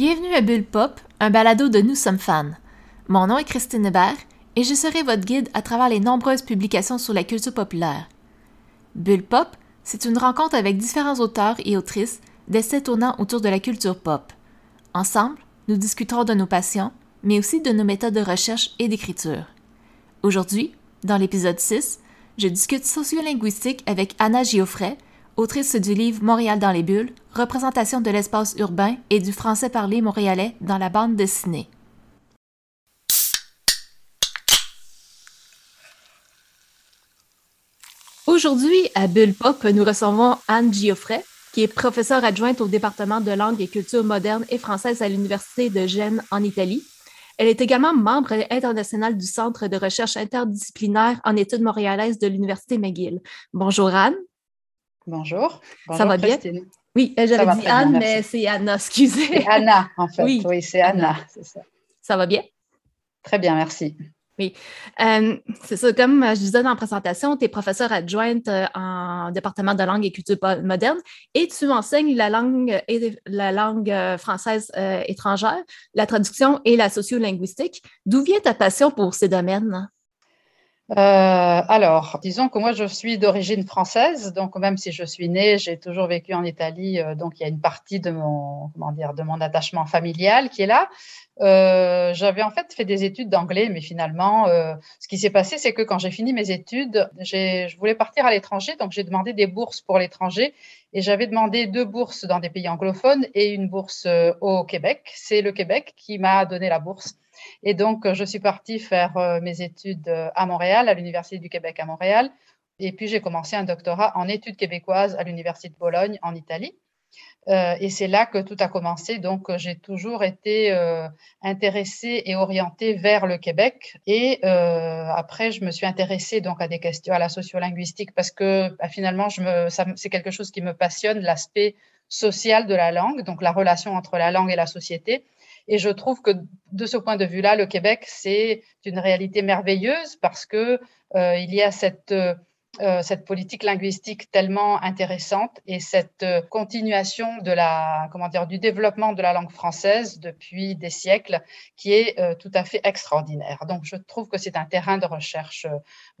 Bienvenue à Bulle Pop, un balado de Nous sommes fans. Mon nom est Christine Hébert et je serai votre guide à travers les nombreuses publications sur la culture populaire. Bulle Pop, c'est une rencontre avec différents auteurs et autrices d'essais tournant autour de la culture pop. Ensemble, nous discuterons de nos passions, mais aussi de nos méthodes de recherche et d'écriture. Aujourd'hui, dans l'épisode 6, je discute sociolinguistique avec Anna Giofray, autrice du livre Montréal dans les bulles, représentation de l'espace urbain et du français parlé montréalais dans la bande dessinée. Aujourd'hui, à Bulle Pop, nous recevons Anne Giofray, qui est professeure adjointe au département de langue et culture moderne et française à l'Université de Gênes en Italie. Elle est également membre internationale du Centre de recherche interdisciplinaire en études montréalaises de l'Université McGill. Bonjour Anne. Bonjour. Ça va bien? Oui, j'avais dit Anne, mais c'est Anna, excusez. Anna, en fait. Oui, c'est Anna, c'est ça. Ça va bien? Très bien, merci. Oui, euh, c'est ça. Comme je disais dans la présentation, tu es professeure adjointe euh, en département de langue et culture moderne et tu enseignes la langue, la langue euh, française étrangère, la traduction et la sociolinguistique. D'où vient ta passion pour ces domaines? Alors, disons que moi, je suis d'origine française, donc même si je suis née, j'ai toujours vécu en Italie, donc il y a une partie de mon, comment dire, de mon attachement familial qui est là. Euh, j'avais en fait fait des études d'anglais, mais finalement, euh, ce qui s'est passé, c'est que quand j'ai fini mes études, je voulais partir à l'étranger, donc j'ai demandé des bourses pour l'étranger, et j'avais demandé deux bourses dans des pays anglophones et une bourse euh, au Québec. C'est le Québec qui m'a donné la bourse. Et donc, je suis partie faire mes études à Montréal, à l'Université du Québec à Montréal, et puis j'ai commencé un doctorat en études québécoises à l'Université de Bologne en Italie. Euh, et c'est là que tout a commencé. Donc, euh, j'ai toujours été euh, intéressée et orientée vers le Québec. Et après, je me suis intéressée donc à des questions, à la sociolinguistique, parce que bah, finalement, c'est quelque chose qui me passionne, l'aspect social de la langue, donc la relation entre la langue et la société. Et je trouve que de ce point de vue-là, le Québec, c'est une réalité merveilleuse parce que il y a cette euh, cette politique linguistique tellement intéressante et cette euh, continuation du développement de la langue française depuis des siècles qui est euh, tout à fait extraordinaire. Donc, je trouve que c'est un terrain de recherche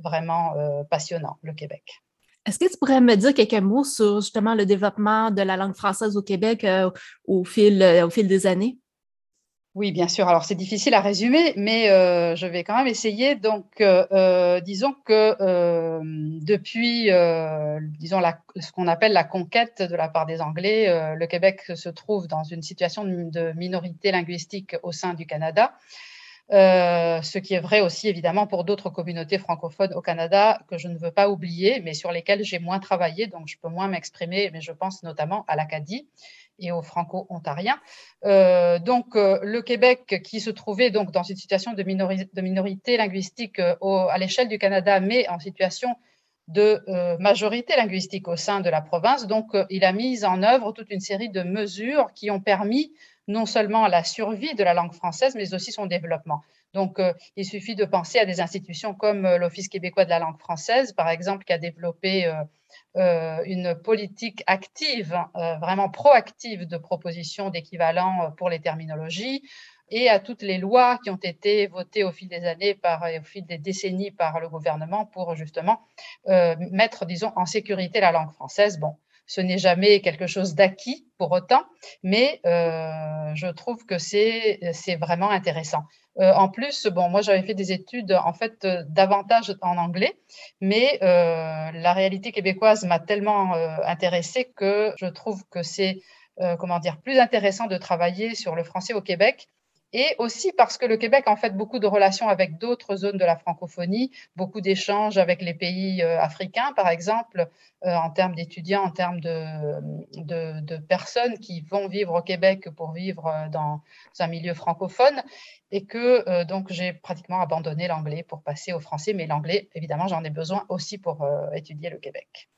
vraiment passionnant, le Québec. Est-ce que tu pourrais me dire quelques mots sur justement le développement de la langue française au Québec au fil des années? Oui, bien sûr. Alors, c'est difficile à résumer, mais euh, je vais quand même essayer. Donc, euh, euh, disons que depuis, disons, ce qu'on appelle la conquête de la part des Anglais, le Québec se trouve dans une situation de minorité linguistique au sein du Canada. ce qui est vrai aussi évidemment pour d'autres communautés francophones au Canada que je ne veux pas oublier, mais sur lesquelles j'ai moins travaillé, donc je peux moins m'exprimer, mais je pense notamment à l'Acadie et aux franco-ontariens. Euh, donc, euh, le Québec, qui se trouvait donc dans une situation de, minorité linguistique euh, à l'échelle du Canada, mais en situation de majorité linguistique au sein de la province, donc il a mis en œuvre toute une série de mesures qui ont permis non seulement la survie de la langue française, mais aussi son développement. Donc, il suffit de penser à des institutions comme l'Office québécois de la langue française, par exemple, qui a développé euh, une politique active, euh, vraiment proactive de proposition d'équivalent euh, pour les terminologies et à toutes les lois qui ont été votées au fil des années, par, au fil des décennies par le gouvernement pour justement mettre, disons, en sécurité la langue française. Bon, ce n'est jamais quelque chose d'acquis pour autant, mais je trouve que c'est vraiment intéressant. Euh, en plus, bon, moi j'avais fait des études en fait euh, davantage en anglais, mais euh, la réalité québécoise m'a tellement intéressée que je trouve que c'est comment dire plus intéressant de travailler sur le français au Québec et aussi parce que le Québec a en fait beaucoup de relations avec d'autres zones de la francophonie, beaucoup d'échanges avec les pays euh, africains, par exemple, euh, en termes d'étudiants, en termes de, personnes qui vont vivre au Québec pour vivre euh, dans un milieu francophone, et que donc j'ai pratiquement abandonné l'anglais pour passer au français, mais l'anglais, évidemment, j'en ai besoin aussi pour étudier le Québec.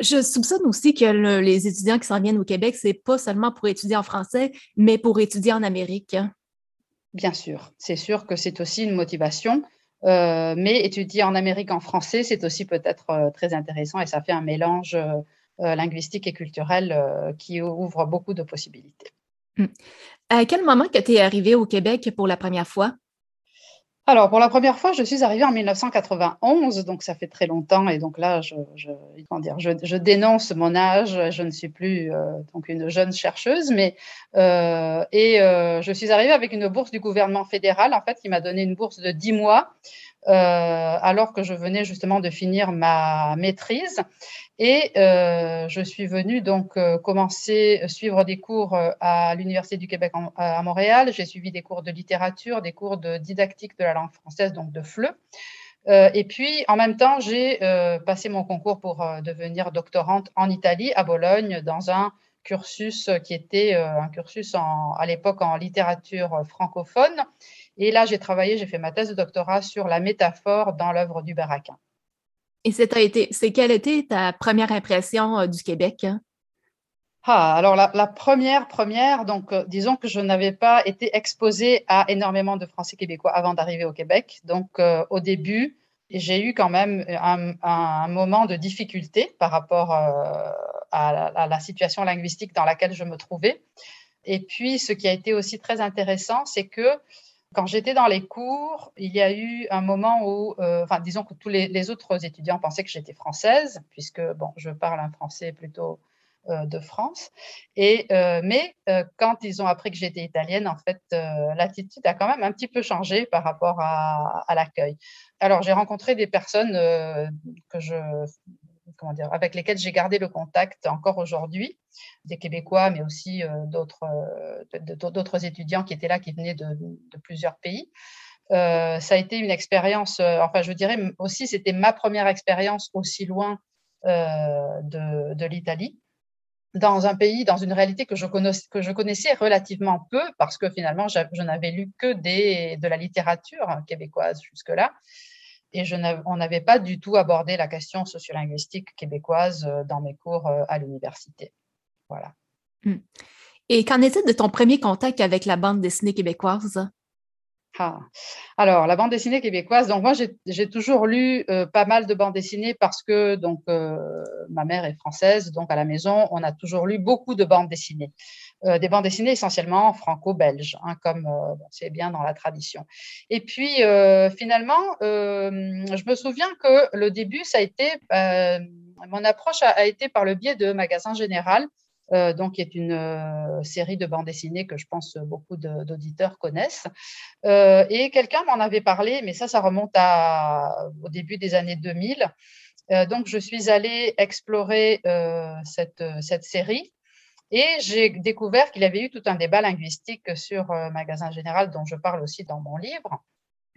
Je soupçonne aussi que les étudiants qui s'en viennent au Québec, c'est pas seulement pour étudier en français, mais pour étudier en Amérique. Bien sûr, c'est sûr que c'est aussi une motivation, euh, mais étudier en Amérique en français, c'est aussi peut-être euh, très intéressant et ça fait un mélange euh, linguistique et culturel qui ouvre beaucoup de possibilités. Hum. À quel moment que tu es arrivé au Québec pour la première fois? Alors, pour la première fois, je suis arrivée en 1991, donc ça fait très longtemps, et donc là, je, dénonce mon âge, je ne suis plus euh, donc une jeune chercheuse, mais euh, et euh, je suis arrivée avec une bourse du gouvernement fédéral, en fait, qui m'a donné une bourse de 10 mois alors que je venais justement de finir ma maîtrise. Et euh, je suis venue donc euh, commencer suivre des cours à l'Université du Québec à Montréal. J'ai suivi des cours de littérature, des cours de didactique de la langue française, donc de FLE. et puis, en même temps, j'ai passé mon concours pour devenir doctorante en Italie, à Bologne, dans un cursus qui était un cursus à l'époque en littérature francophone et là, j'ai travaillé, j'ai fait ma thèse de doctorat sur la métaphore dans l'œuvre du Baraquin. Et c'est quelle était ta première impression euh, du Québec? Hein? Ah, alors la, première, première, donc euh, disons que je n'avais pas été exposée à énormément de Français québécois avant d'arriver au Québec. Donc euh, au début, j'ai eu quand même un, moment de difficulté par rapport à la, situation linguistique dans laquelle je me trouvais. Et puis, ce qui a été aussi très intéressant, c'est que quand j'étais dans les cours, il y a eu un moment où, euh, enfin, disons que tous les, autres étudiants pensaient que j'étais française, puisque, bon, je parle un français plutôt euh, de France. Et, euh, mais quand ils ont appris que j'étais italienne, en fait, l'attitude a quand même un petit peu changé par rapport à l'accueil. Alors, j'ai rencontré des personnes que je avec lesquels j'ai gardé le contact encore aujourd'hui, des Québécois, mais aussi euh, d'autres, euh, d'autres étudiants qui étaient là, qui venaient de, plusieurs pays. Euh, ça a été une expérience, enfin je dirais aussi, c'était ma première expérience aussi loin de, l'Italie dans un pays, dans une réalité que je, connaissais, relativement peu, parce que finalement, je n'avais lu que de la littérature québécoise jusque-là et je on n'avait pas du tout abordé la question sociolinguistique québécoise euh, dans mes cours euh, à l'université. Voilà. Hmm. Et qu'en est-il de ton premier contact avec la bande dessinée québécoise? Ah. Alors, la bande dessinée québécoise, donc moi j'ai toujours lu euh, pas mal de bandes dessinées parce que donc ma mère est française, donc à la maison on a toujours lu beaucoup de bandes dessinées. Euh, des bandes dessinées essentiellement franco-belges, hein, comme euh, c'est bien dans la tradition. Et puis euh, finalement, je me souviens que le début, ça a été, mon approche a, été par le biais de Magasin Général, donc qui est une série de bandes dessinées que je pense beaucoup d'auditeurs connaissent. et quelqu'un m'en avait parlé, mais ça, ça remonte au début des années 2000. donc, je suis allée explorer cette, cette série et j'ai découvert qu'il avait eu tout un débat linguistique sur euh, Magasin Général, dont je parle aussi dans mon livre,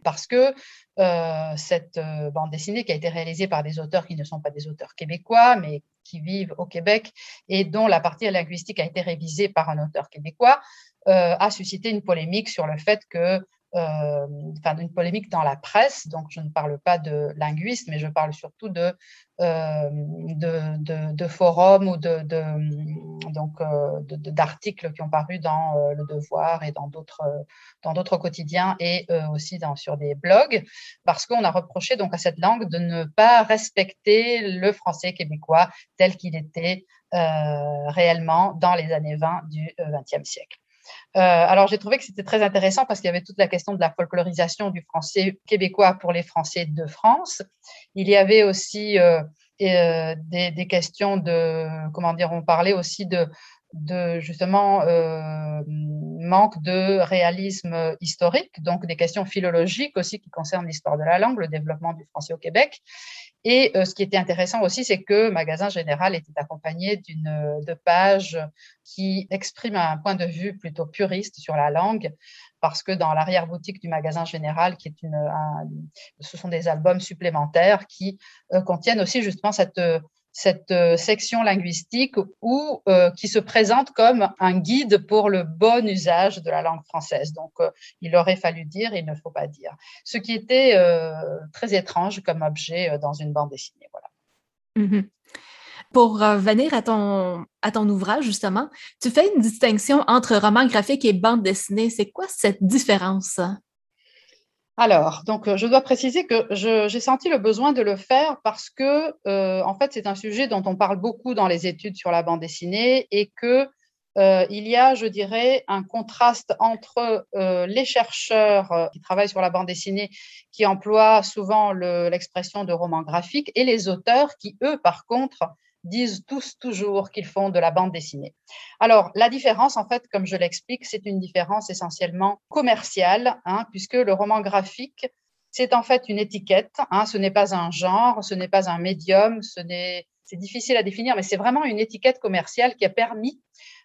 parce que euh, cette euh, bande dessinée qui a été réalisée par des auteurs qui ne sont pas des auteurs québécois, mais qui vivent au Québec, et dont la partie linguistique a été révisée par un auteur québécois, a suscité une polémique sur le fait que enfin, une polémique dans la presse. Donc, je ne parle pas de linguistes, mais je parle surtout de, euh, de, forums ou de, donc euh, d'articles qui ont paru dans Le Devoir et dans d'autres dans d'autres quotidiens et aussi sur des blogs, parce qu'on a reproché donc à cette langue de ne pas respecter le français québécois tel qu'il était réellement dans les années 20 du XXe siècle. Euh, alors, j'ai trouvé que c'était très intéressant parce qu'il y avait toute la question de la folklorisation du français québécois pour les Français de France. Il y avait aussi euh, euh, des, questions de, comment dire, on parlait aussi de, de justement manque de réalisme historique, donc des questions philologiques aussi qui concernent l'histoire de la langue, le développement du français au Québec. Et euh, ce qui était intéressant aussi, c'est que Magasin Général était accompagné d'une de pages qui expriment un point de vue plutôt puriste sur la langue, parce que dans l'arrière-boutique du Magasin Général, qui est une, ce sont des albums supplémentaires qui euh, contiennent aussi justement cette cette euh, section linguistique ou euh, qui se présente comme un guide pour le bon usage de la langue française. Donc, euh, il aurait fallu dire, il ne faut pas dire. Ce qui était très étrange comme objet dans une bande dessinée. Voilà. Mm-hmm. Pour revenir à ton, à ton ouvrage, justement, tu fais une distinction entre roman graphique et bande dessinée. C'est quoi cette différence? Alors, donc, euh, je dois préciser que j'ai senti le besoin de le faire parce que, euh, en fait, c'est un sujet dont on parle beaucoup dans les études sur la bande dessinée et que il y a, je dirais, un contraste entre les chercheurs qui travaillent sur la bande dessinée, qui emploient souvent l'expression de roman graphique, et les auteurs qui, eux, par contre, disent tous toujours qu'ils font de la bande dessinée. Alors, la différence, en fait, comme je l'explique, c'est une différence essentiellement commerciale, hein, puisque le roman graphique, c'est en fait une étiquette, hein, ce n'est pas un genre, ce n'est pas un médium, ce c'est difficile à définir, mais c'est vraiment une étiquette commerciale qui a permis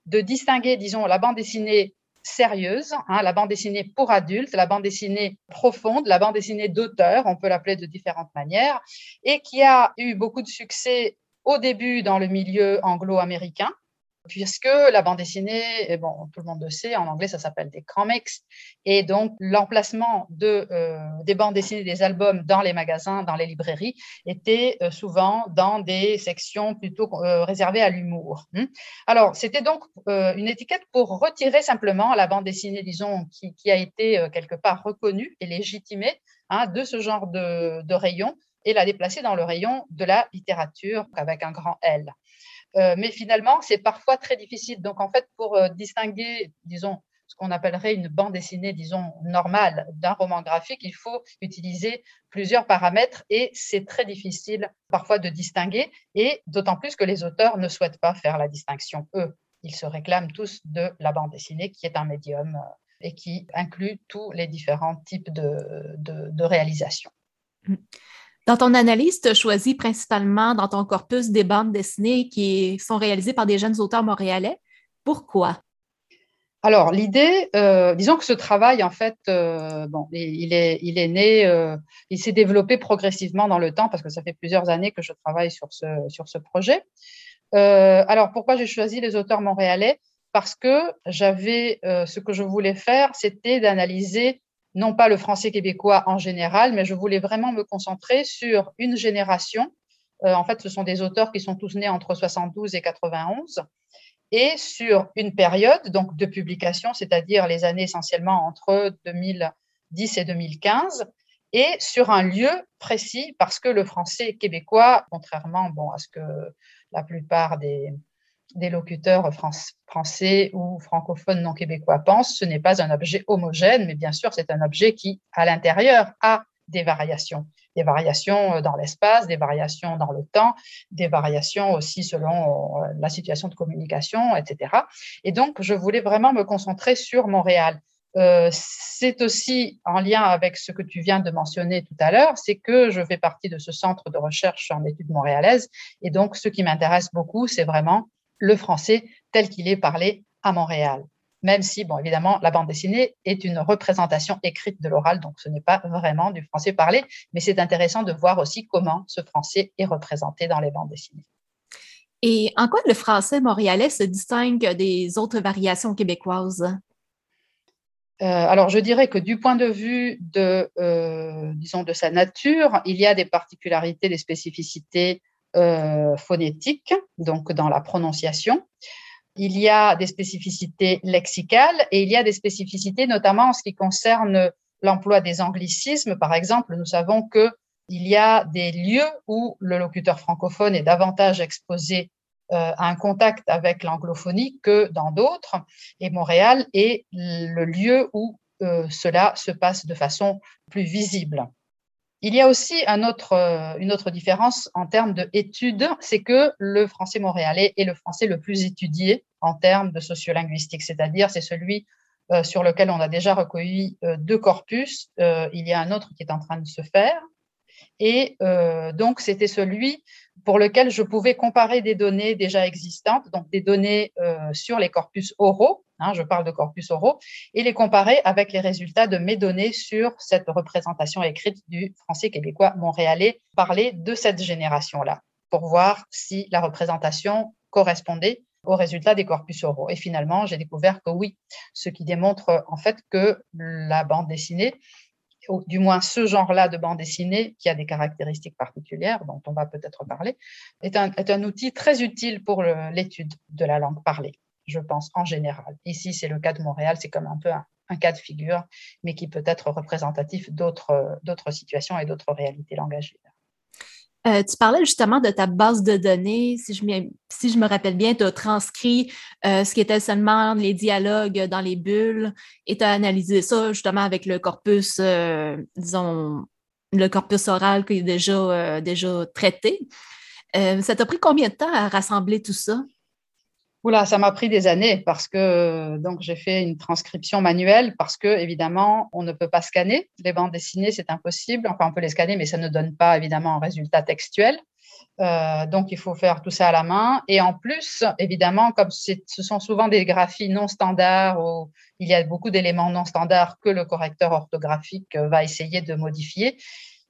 de distinguer, disons, la bande dessinée sérieuse, hein, la bande dessinée pour adultes, la bande dessinée profonde, la bande dessinée d'auteur, on peut l'appeler de différentes manières, et qui a eu beaucoup de succès au début dans le milieu anglo-américain, puisque la bande dessinée, et bon, tout le monde le sait, en anglais ça s'appelle des comics, et donc l'emplacement de, euh, des bandes dessinées, des albums dans les magasins, dans les librairies, était euh, souvent dans des sections plutôt euh, réservées à l'humour. Hmm. Alors, c'était donc une étiquette pour retirer simplement la bande dessinée, disons, qui, qui a été quelque part reconnue et légitimée hein, de ce genre de, de rayon et la déplacer dans le rayon de la littérature avec un grand L. Euh, mais finalement, c'est parfois très difficile. Donc, en fait, pour euh, distinguer, disons, ce qu'on appellerait une bande dessinée, disons, normale d'un roman graphique, il faut utiliser plusieurs paramètres et c'est très difficile parfois de distinguer et d'autant plus que les auteurs ne souhaitent pas faire la distinction, eux. Ils se réclament tous de la bande dessinée qui est un médium euh, et qui inclut tous les différents types de, de, de réalisations. Dans ton analyse, tu as choisi principalement dans ton corpus des bandes dessinées qui sont réalisées par des jeunes auteurs montréalais. Pourquoi? Alors, l'idée, euh, disons que ce travail, en fait, euh, bon, il est, il est né, euh, il s'est développé progressivement dans le temps parce que ça fait plusieurs années que je travaille sur ce, sur ce projet. alors, pourquoi j'ai choisi les auteurs montréalais? Parce que j'avais, ce que je voulais faire, c'était d'analyser non pas le français québécois en général, mais je voulais vraiment me concentrer sur une génération. Euh, en fait, ce sont des auteurs qui sont tous nés entre 72 et 91, et sur une période donc de publication, c'est-à-dire les années essentiellement entre 2010 et 2015, et sur un lieu précis parce que le français québécois, contrairement bon, à ce que la plupart des, des locuteurs français ou francophones non québécois pensent, ce n'est pas un objet homogène, mais bien sûr, c'est un objet qui, à l'intérieur, a des variations. Des variations euh, dans l'espace, des variations dans le temps, des variations aussi selon euh, la situation de communication, etc. Et donc, je voulais vraiment me concentrer sur Montréal. Euh, c'est aussi en lien avec ce que tu viens de mentionner tout à l'heure, c'est que je fais partie de ce centre de recherche en études montréalaises. Et donc, ce qui m'intéresse beaucoup, c'est vraiment le français tel qu'il est parlé à Montréal. Même si, bon, évidemment, la bande dessinée est une représentation écrite de l'oral, donc ce n'est pas vraiment du français parlé, mais c'est intéressant de voir aussi comment ce français est représenté dans les bandes dessinées. Et en quoi le français montréalais se distingue des autres variations québécoises? Euh, alors, je dirais que du point de vue de, euh, disons, de sa nature, il y a des particularités, des spécificités euh, phonétique, donc dans la prononciation. Il y a des spécificités lexicales et il y a des spécificités notamment en ce qui concerne l'emploi des anglicismes. Par exemple, nous savons que il y a des lieux où le locuteur francophone est davantage exposé euh, à un contact avec l'anglophonie que dans d'autres. Et Montréal est le lieu où euh, cela se passe de façon plus visible. Il y a aussi euh, une autre différence en termes d'études, c'est que le français montréalais est le français le plus étudié en termes de sociolinguistique, c'est-à-dire c'est celui euh, sur lequel on a déjà recueilli euh, deux corpus. il y a un autre qui est en train de se faire. Et donc, c'était celui pour lequel je pouvais comparer des données déjà existantes, donc des données sur les corpus oraux, Hein, je parle de corpus oraux, et les comparer avec les résultats de mes données sur cette représentation écrite du français québécois montréalais parlé de cette génération-là, pour voir si la représentation correspondait aux résultats des corpus oraux. Et finalement, j'ai découvert que oui, ce qui démontre en fait que la bande dessinée, ou du moins ce genre-là de bande dessinée, qui a des caractéristiques particulières, dont on va peut-être parler, est un, outil très utile pour l'étude de la langue parlée je pense, en général. Ici, c'est le cas de Montréal, c'est comme un peu un, cas de figure, mais qui peut être représentatif d'autres situations et d'autres réalités langagières. Euh, tu parlais justement de ta base de données. Si je, me rappelle bien, tu as transcrit euh, ce qui était seulement les dialogues dans les bulles et tu as analysé ça justement avec le corpus, euh, disons, le corpus oral qui est déjà, déjà traité. ça t'a pris combien de temps à rassembler tout ça? Oula, ça m'a pris des années parce que donc j'ai fait une transcription manuelle parce que évidemment on ne peut pas scanner les bandes dessinées, c'est impossible. Enfin, on peut les scanner, mais ça ne donne pas évidemment un résultat textuel. Euh, donc il faut faire tout ça à la main. Et en plus, évidemment, comme ce sont souvent des graphies non standards où il y a beaucoup d'éléments non standards que le correcteur orthographique va essayer de modifier,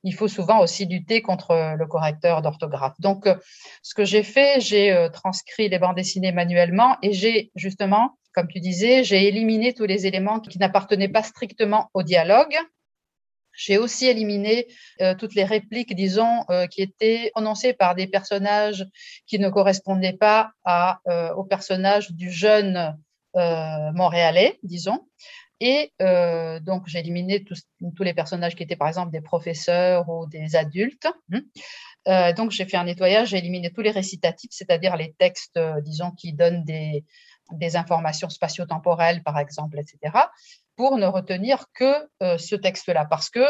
il faut souvent aussi lutter contre le correcteur d'orthographe. Donc, euh, ce que j'ai fait, j'ai euh, transcrit les bandes dessinées manuellement et j'ai justement, comme tu disais, j'ai éliminé tous les éléments qui n'appartenaient pas strictement au dialogue. J'ai aussi éliminé euh, toutes les répliques, disons, qui étaient prononcées par des personnages qui ne correspondaient pas au personnage du jeune montréalais, disons. Et euh, donc, j'ai éliminé tous, les personnages qui étaient, par exemple, des professeurs ou des adultes. Hein. Euh, donc, j'ai fait un nettoyage, j'ai éliminé tous les récitatifs, c'est-à-dire les textes, euh, disons, qui donnent des, des informations spatio-temporelles, par exemple, etc., pour ne retenir que ce texte-là, parce que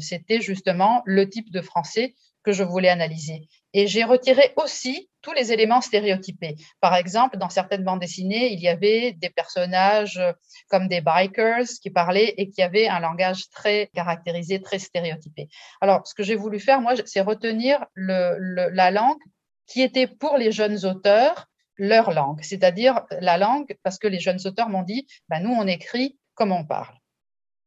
c'était justement le type de français que je voulais analyser. Et j'ai retiré aussi tous les éléments stéréotypés. Par exemple, dans certaines bandes dessinées, il y avait des personnages euh, comme des bikers qui parlaient et qui avaient un langage très caractérisé, très stéréotypé. Alors, ce que j'ai voulu faire, moi, c'est retenir la langue qui était pour les jeunes auteurs leur langue, c'est-à-dire la langue, parce que les jeunes auteurs m'ont dit, ben, nous, on écrit comme on parle.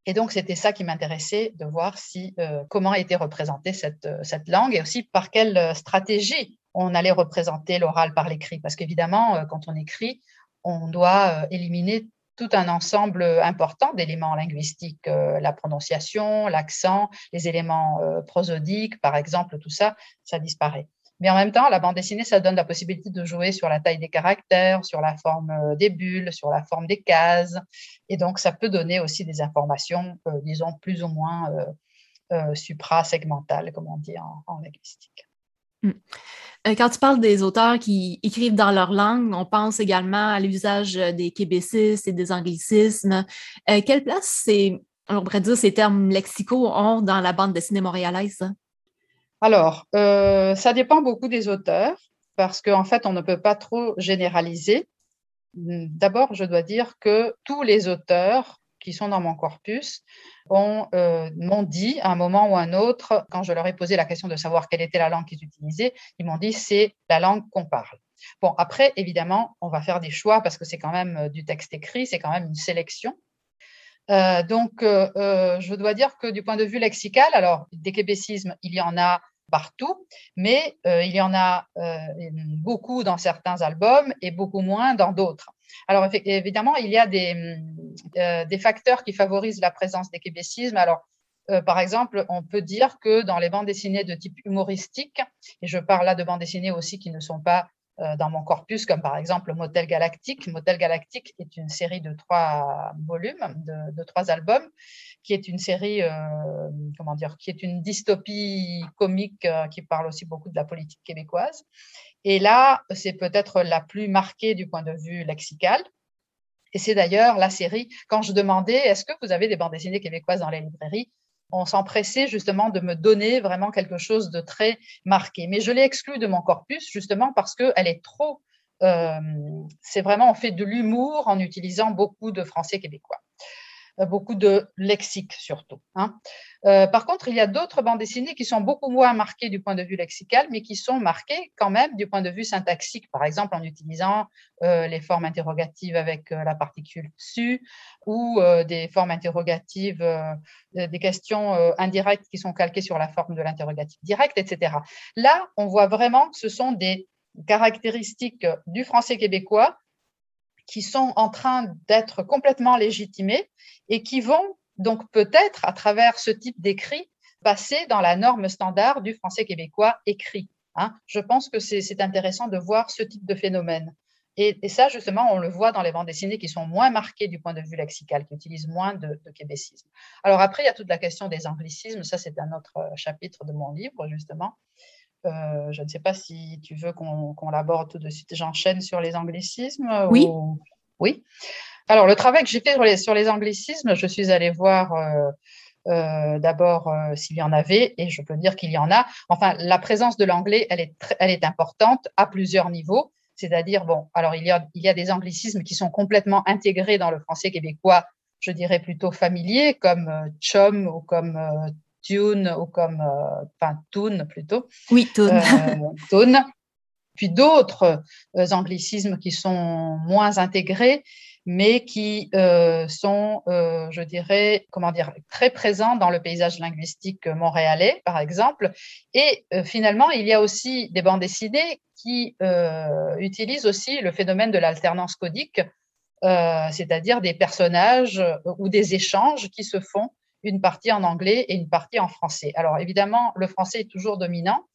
Et donc, c'était ça qui m'intéressait, de voir si, euh, comment était représentée cette, euh, cette langue et aussi par quelle euh, stratégie on allait représenter l'oral par l'écrit. Parce qu'évidemment, quand on écrit, on doit éliminer tout un ensemble important d'éléments linguistiques, la prononciation, l'accent, les éléments prosodiques, par exemple, tout ça, ça disparaît. Mais en même temps, la bande dessinée, ça donne la possibilité de jouer sur la taille des caractères, sur la forme euh, des bulles, sur la forme des cases. Et donc, ça peut donner aussi des informations, euh, disons, plus ou moins euh, supra-segmentales, comme on dit en, linguistique. Hmm. Quand tu parles des auteurs qui écrivent dans leur langue, on pense également à l'usage des québécistes et des anglicismes. quelle place on pourrait dire, ces termes lexicaux ont dans la bande dessinée montréalaise? Alors, euh, ça dépend beaucoup des auteurs parce qu'en fait, on ne peut pas trop généraliser. D'abord, je dois dire que tous les auteurs qui sont dans mon corpus euh, m'ont dit à un moment ou à un autre, quand je leur ai posé la question de savoir quelle était la langue qu'ils utilisaient, ils m'ont dit c'est la langue qu'on parle. Bon, après, évidemment, on va faire des choix parce que c'est quand même euh, du texte écrit, c'est quand même une sélection. donc, je dois dire que du point de vue lexical, alors des québécismes, il y en a partout, mais euh, il y en a euh, beaucoup dans certains albums et beaucoup moins dans d'autres. Alors évidemment, il y a des, euh, des, facteurs qui favorisent la présence des québécismes. Alors, par exemple, on peut dire que dans les bandes dessinées de type humoristique, et je parle là de bandes dessinées aussi qui ne sont pas dans mon corpus, comme par exemple Motel Galactique. Motel Galactique est une série de trois volumes, de, trois albums, qui est une série, euh, comment dire, qui est une dystopie comique euh, qui parle aussi beaucoup de la politique québécoise. Et là, c'est peut-être la plus marquée du point de vue lexical. Et c'est d'ailleurs la série, quand je demandais, est-ce que vous avez des bandes dessinées québécoises dans les librairies? On s'empressait justement de me donner vraiment quelque chose de très marqué. Mais je l'ai exclue de mon corpus justement parce qu'elle est trop... Euh, c'est vraiment, on fait de l'humour en utilisant beaucoup de français québécois. Euh, beaucoup de lexique surtout. Hein. Euh, par contre, il y a d'autres bandes dessinées qui sont beaucoup moins marquées du point de vue lexical, mais qui sont marquées quand même du point de vue syntaxique, par exemple en utilisant euh, les formes interrogatives avec la particule su ou des formes interrogatives, des questions indirectes qui sont calquées sur la forme de l'interrogatif direct, etc. Là, on voit vraiment que ce sont des caractéristiques du français québécois qui sont en train d'être complètement légitimés et qui vont donc peut-être, à travers ce type d'écrit, passer dans la norme standard du français québécois écrit. Hein. Je pense que c'est intéressant de voir ce type de phénomène. Et, ça, justement, on le voit dans les bandes dessinées qui sont moins marquées du point de vue lexical, qui utilisent moins de, de québécisme. Alors après, il y a toute la question des anglicismes. Ça, c'est un autre chapitre de mon livre, justement. Je ne sais pas si tu veux qu'on l'aborde tout de suite. J'enchaîne sur les anglicismes. Oui. Oui. Alors, le travail que j'ai fait sur les, sur les, anglicismes, je suis allée voir euh, d'abord euh, s'il y en avait, et je peux dire qu'il y en a. Enfin, la présence de l'anglais, elle est, elle est importante à plusieurs niveaux. C'est-à-dire, bon, alors il y, a, il y a des anglicismes qui sont complètement intégrés dans le français québécois, je dirais plutôt familier, comme euh, chum ou comme tune ou comme, enfin, tune plutôt. Oui, tune. tune. Puis d'autres anglicismes qui sont moins intégrés mais qui euh, sont, euh, je dirais, comment dire, très présents dans le paysage linguistique montréalais, par exemple. Et euh, finalement, il y a aussi des bandes dessinées qui utilisent aussi le phénomène de l'alternance codique, c'est-à-dire des personnages ou des échanges qui se font une partie en anglais et une partie en français. Alors évidemment, le français est toujours dominant,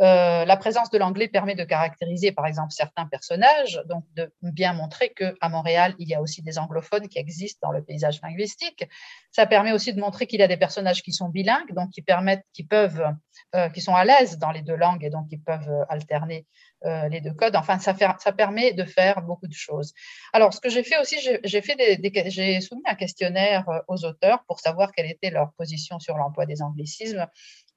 euh, la présence de l'anglais permet de caractériser, par exemple, certains personnages, donc de bien montrer qu'à Montréal, il y a aussi des anglophones qui existent dans le paysage linguistique. Ça permet aussi de montrer qu'il y a des personnages qui sont bilingues, donc qui permettent, qui peuvent, euh, qui sont à l'aise dans les deux langues et donc qui peuvent euh, les deux codes. Enfin, ça, permet de faire beaucoup de choses. Alors, ce que j'ai fait aussi, j'ai fait des, j'ai soumis un questionnaire aux auteurs pour savoir quelle était leur position sur l'emploi des anglicismes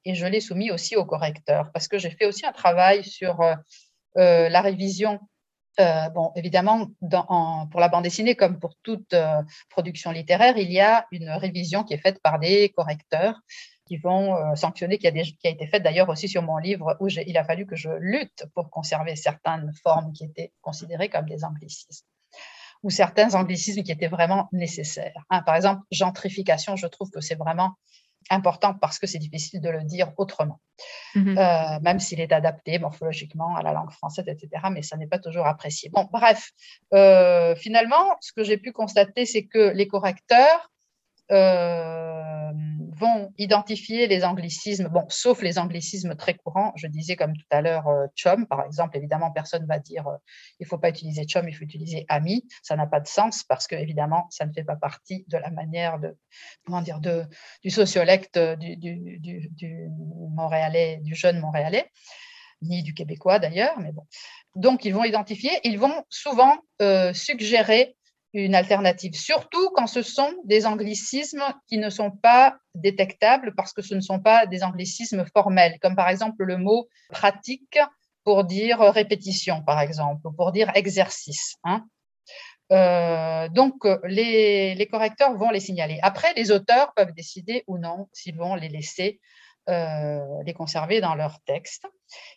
et je l'ai soumis aussi au correcteur parce que j'ai fait aussi un travail sur euh, euh, la révision. Euh, bon, évidemment, pour la bande dessinée, comme pour toute production littéraire, il y a une révision qui est faite par des correcteurs qui vont sanctionner, qui a, qui a, été faite d'ailleurs aussi sur mon livre, où il a fallu que je lutte pour conserver certaines formes qui étaient considérées comme des anglicismes ou certains anglicismes qui étaient vraiment nécessaires. Hein, par exemple, gentrification, je trouve que c'est vraiment importante parce que c'est difficile de le dire autrement, mhm. euh, même s'il est adapté morphologiquement à la langue française, etc. Mais ça n'est pas toujours apprécié. Bon, bref, euh, finalement, ce que j'ai pu constater, c'est que les correcteurs euh, vont identifier les anglicismes, bon, sauf les anglicismes très courants. Je disais comme tout à l'heure euh, chum, par exemple. Évidemment, personne ne va dire euh, il ne faut pas utiliser chum, il faut utiliser ami. Ça n'a pas de sens parce que évidemment, ça ne fait pas partie de la manière de comment dire de, du sociolecte du, du, du, du Montréalais, du jeune Montréalais ni du québécois d'ailleurs, mais bon. Donc, ils vont identifier, ils vont souvent suggérer une alternative, surtout quand ce sont des anglicismes qui ne sont pas détectables parce que ce ne sont pas des anglicismes formels, comme par exemple le mot pratique pour dire répétition, par exemple, ou pour dire exercice. Hein. Euh, donc, les, correcteurs vont les signaler. Après, les auteurs peuvent décider ou non s'ils vont les laisser euh, les conserver dans leur texte.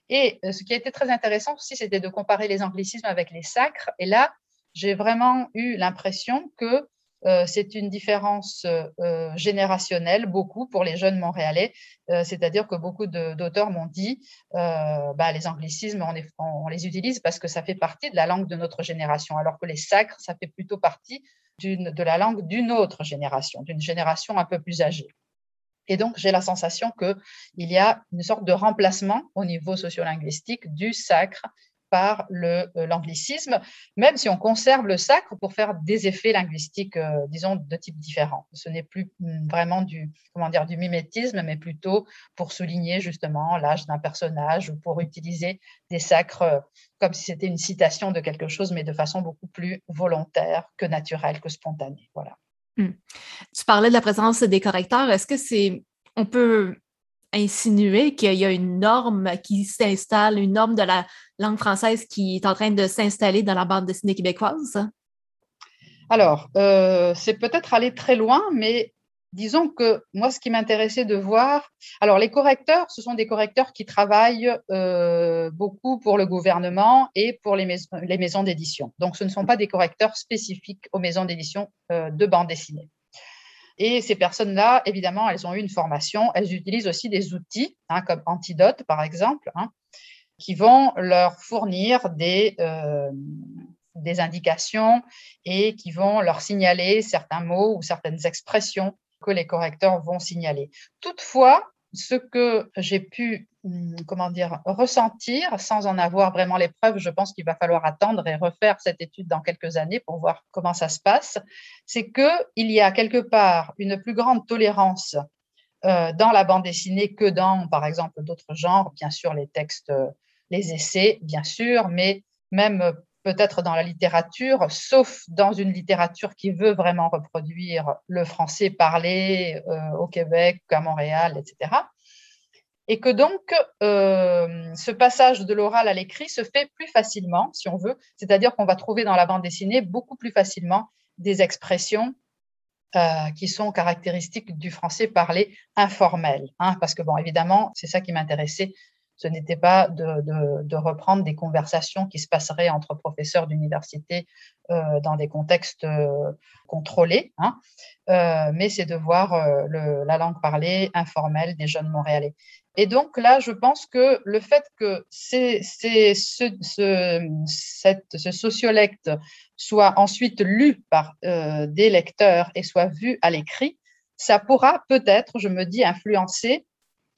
Et euh, ce qui a été très intéressant aussi, c'était de comparer les anglicismes avec les sacres. Et là, j'ai vraiment eu l'impression que euh, c'est une différence euh, générationnelle, beaucoup pour les jeunes Montréalais. Euh, c'est-à-dire que beaucoup d'auteurs m'ont dit bah, les anglicismes, on, les utilise parce que ça fait partie de la langue de notre génération, alors que les sacres, ça fait plutôt partie de la langue d'une autre génération, d'une génération un peu plus âgée. Et donc, j'ai la sensation qu'il y a une sorte de remplacement au niveau sociolinguistique du sacre par euh, l'anglicisme, même si on conserve le sacre pour faire des effets linguistiques, euh, disons, de type différent. Ce n'est plus mm, vraiment du, comment dire, du mimétisme, mais plutôt pour souligner justement l'âge d'un personnage ou pour utiliser des sacres euh, comme si c'était une citation de quelque chose, mais de façon beaucoup plus volontaire que naturelle, que spontanée. Voilà. Hmm. Tu parlais de la présence des correcteurs. Est-ce que c'est, on peut insinuer qu'il y a une norme qui s'installe, une norme de la langue française qui est en train de s'installer dans la bande dessinée québécoise? Alors, euh, c'est peut-être aller très loin, mais disons que moi, ce qui m'intéressait de voir, alors les correcteurs, ce sont des correcteurs qui travaillent euh, beaucoup pour le gouvernement et pour les maisons, d'édition. Donc, ce ne sont pas des correcteurs spécifiques aux maisons d'édition euh, de bande dessinée. Et ces personnes-là, évidemment, elles ont eu une formation. Elles utilisent aussi des outils, hein, comme Antidote, par exemple, hein, qui vont leur fournir des, euh, des indications et qui vont leur signaler certains mots ou certaines expressions que les correcteurs vont signaler. Toutefois, ce que j'ai pu, hum, comment dire, ressentir sans en avoir vraiment les preuves, je pense qu'il va falloir attendre et refaire cette étude dans quelques années pour voir comment ça se passe, c'est qu'il y a quelque part une plus grande tolérance dans la bande dessinée que dans, par exemple, d'autres genres, bien sûr, les textes, les essais, bien sûr, mais même peut-être dans la littérature, sauf dans une littérature qui veut vraiment reproduire le français parlé au Québec, à Montréal, etc et que donc euh, ce passage de l'oral à l'écrit se fait plus facilement, si on veut, c'est-à-dire qu'on va trouver dans la bande dessinée beaucoup plus facilement des expressions euh, qui sont caractéristiques du français parlé informel. Hein, parce que, bon, évidemment, c'est ça qui m'intéressait ce n'était pas de, reprendre des conversations qui se passeraient entre professeurs d'université euh, dans des contextes euh, contrôlés, hein, euh, mais c'est de voir la langue parlée informelle des jeunes montréalais. Et donc là, je pense que le fait que ce, ce, sociolecte soit ensuite lu par des lecteurs et soit vu à l'écrit, ça pourra peut-être, je me dis, influencer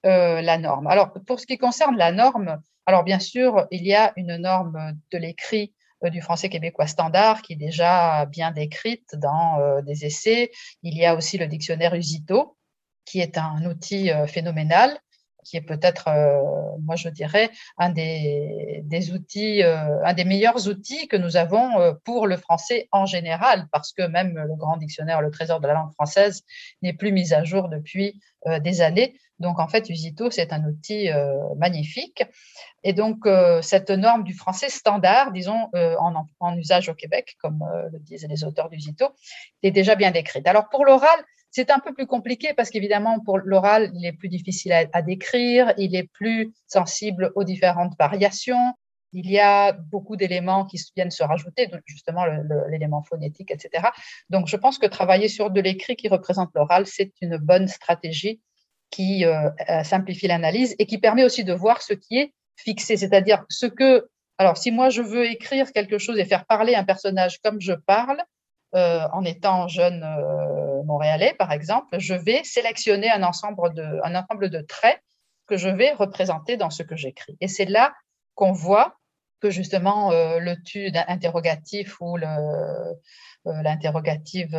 euh, la norme. Alors, pour ce qui concerne la norme, alors bien sûr, il y a une norme de l'écrit euh, du français québécois standard qui est déjà bien décrite dans euh, des essais. Il y a aussi le dictionnaire Usito, qui est un outil phénoménal qui est peut-être, moi je dirais, un des, outils, un des meilleurs outils que nous avons pour le français en général, parce que même le grand dictionnaire, le trésor de la langue française, n'est plus mis à jour depuis des années. Donc, en fait, Usito, c'est un outil euh, magnifique. Et donc, euh, cette norme du français standard, disons, euh, en, usage au Québec, comme le disent les auteurs d'Usito, est déjà bien décrite. Alors, pour l'oral, c'est un peu plus compliqué parce qu'évidemment, pour l'oral, il est plus difficile à, décrire, il est plus sensible aux différentes variations. Il y a beaucoup d'éléments qui viennent se rajouter, justement l'élément phonétique, etc. Donc, je pense que travailler sur de l'écrit qui représente l'oral, c'est une bonne stratégie qui euh, euh, simplifie l'analyse et qui permet aussi de voir ce qui est fixé, c'est-à-dire ce que, alors si moi je veux écrire quelque chose et faire parler un personnage comme je parle, euh, en étant jeune montréalais par exemple, je vais sélectionner un ensemble, de, traits que je vais représenter dans ce que j'écris. Et c'est là qu'on voit que justement le tu interrogatif ou l'interrogative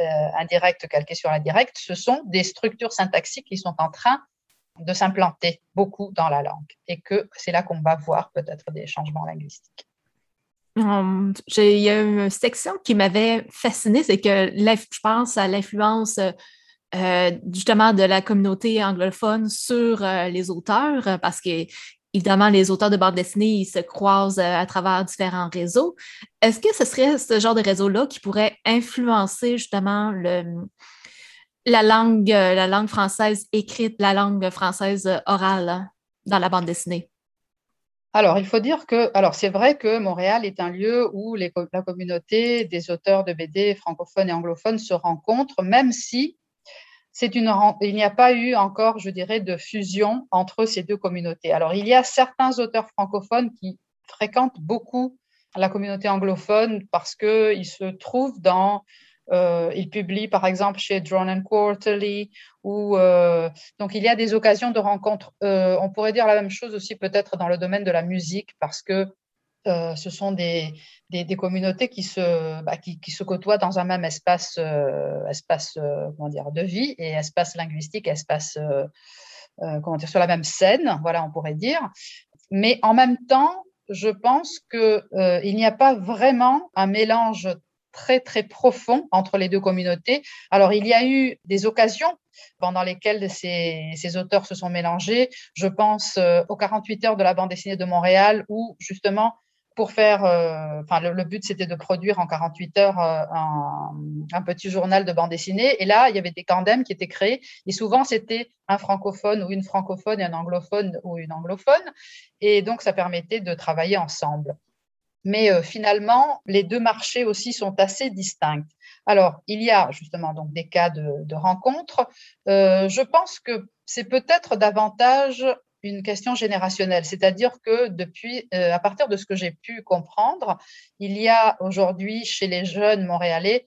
euh, indirect calqué sur l'indirect, ce sont des structures syntaxiques qui sont en train de s'implanter beaucoup dans la langue et que c'est là qu'on va voir peut-être des changements linguistiques. Hum, il y a une section qui m'avait fascinée, c'est que je pense à l'influence euh, justement de la communauté anglophone sur euh, les auteurs, parce que évidemment, les auteurs de bande dessinée, ils se croisent euh, à travers différents réseaux. Est-ce que ce serait ce genre de réseau-là qui pourrait influencer justement la, langue, euh, la langue française écrite, la langue française orale hein, dans la bande dessinée? Alors, il faut dire que, alors c'est vrai que Montréal est un lieu où la communauté des auteurs de BD francophones et anglophones se rencontrent, même si il n'y a pas eu encore, je dirais, de fusion entre ces deux communautés. Alors, il y a certains auteurs francophones qui fréquentent beaucoup la communauté anglophone parce qu'ils se trouvent dans, euh, ils publient par exemple chez Drone Quarterly, ou euh, donc il y a des occasions de rencontres. Euh, on pourrait dire la même chose aussi peut-être dans le domaine de la musique parce que euh, ce sont des, des, communautés qui se, bah, qui, se côtoient dans un même espace, euh, espace euh, comment dire, de vie et espace linguistique, espace comment dire, sur la même scène, voilà, on pourrait dire. Mais en même temps, je pense qu'il n'y a pas vraiment un mélange très, très profond entre les deux communautés. Alors, il y a eu des occasions pendant lesquelles ces, auteurs se sont mélangés. Je pense aux 48 heures de la bande dessinée de Montréal, où justement pour faire, euh, le, but c'était de produire en 48 heures euh, un, petit journal de bande dessinée. Et là, il y avait des tandems qui étaient créés. Et souvent, c'était un francophone ou une francophone et un anglophone ou une anglophone. Et donc, ça permettait de travailler ensemble. Mais euh, finalement, les deux marchés aussi sont assez distincts. Alors, il y a justement donc des cas de, de rencontres. je pense que c'est peut-être davantage une question générationnelle, c'est-à-dire que depuis, euh, à partir de ce que j'ai pu comprendre, il y a aujourd'hui chez les jeunes montréalais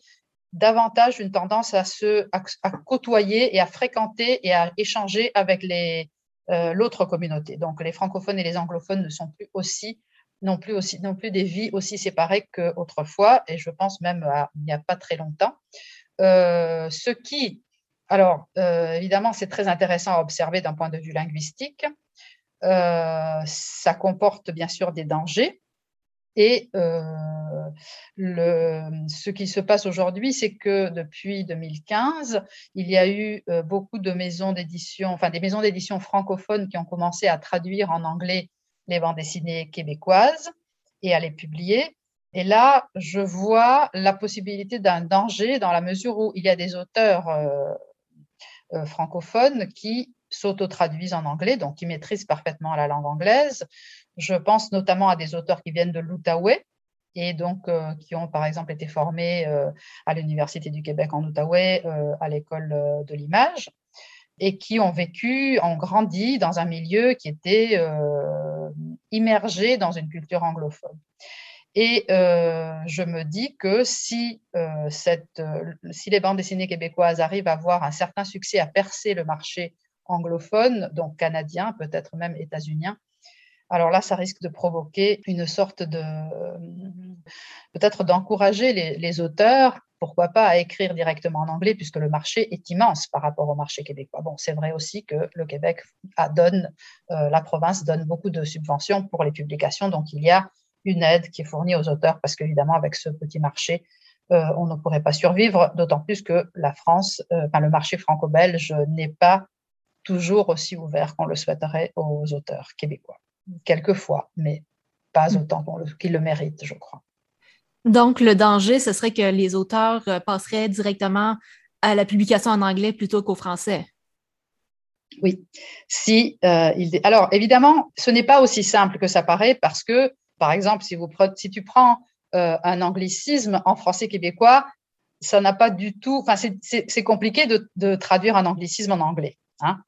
davantage une tendance à se à, côtoyer et à fréquenter et à échanger avec les euh, l'autre communauté. Donc les francophones et les anglophones ne sont plus aussi non plus aussi non plus des vies aussi séparées qu'autrefois et je pense même à, il n'y a pas très longtemps. Euh, ce qui Alors, évidemment, c'est très intéressant à observer d'un point de vue linguistique. ça comporte bien sûr des dangers. Et ce qui se passe aujourd'hui, c'est que depuis 2015, il y a eu beaucoup de maisons d'édition, enfin des maisons d'édition francophones qui ont commencé à traduire en anglais les bandes dessinées québécoises et à les publier. Et là, je vois la possibilité d'un danger dans la mesure où il y a des auteurs francophones qui s'auto-traduisent en anglais, donc qui maîtrisent parfaitement la langue anglaise. Je pense notamment à des auteurs qui viennent de l'Outaouais et donc euh, qui ont par exemple été formés euh, à l'Université du Québec en Outaouais, euh, à l'école de l'image, et qui ont vécu, ont grandi dans un milieu qui était immergé dans une culture anglophone. Et je me dis que si, cette, si les bandes dessinées québécoises arrivent à avoir un certain succès à percer le marché anglophone, donc canadien, peut-être même états-unien, alors là, ça risque de provoquer une sorte de, peut-être d'encourager les, auteurs, pourquoi pas, à écrire directement en anglais, puisque le marché est immense par rapport au marché québécois. Bon, c'est vrai aussi que le Québec donne, euh, la province donne beaucoup de subventions pour les publications, donc il y a une aide qui est fournie aux auteurs, parce qu'évidemment, avec ce petit marché, euh, on ne pourrait pas survivre, d'autant plus que la France, euh, enfin, le marché franco-belge n'est pas toujours aussi ouvert qu'on le souhaiterait aux auteurs québécois quelquefois, mais pas hmm. autant qu'ils le méritent, je crois. Donc, le danger, ce serait que les auteurs euh, passeraient directement à la publication en anglais plutôt qu'au français. Oui. Si, euh, Alors, évidemment, ce n'est pas aussi simple que ça paraît parce que, par exemple, si, tu prends euh, un anglicisme en français québécois, ça n'a pas du tout. Enfin, c'est compliqué de, traduire un anglicisme en anglais. Hein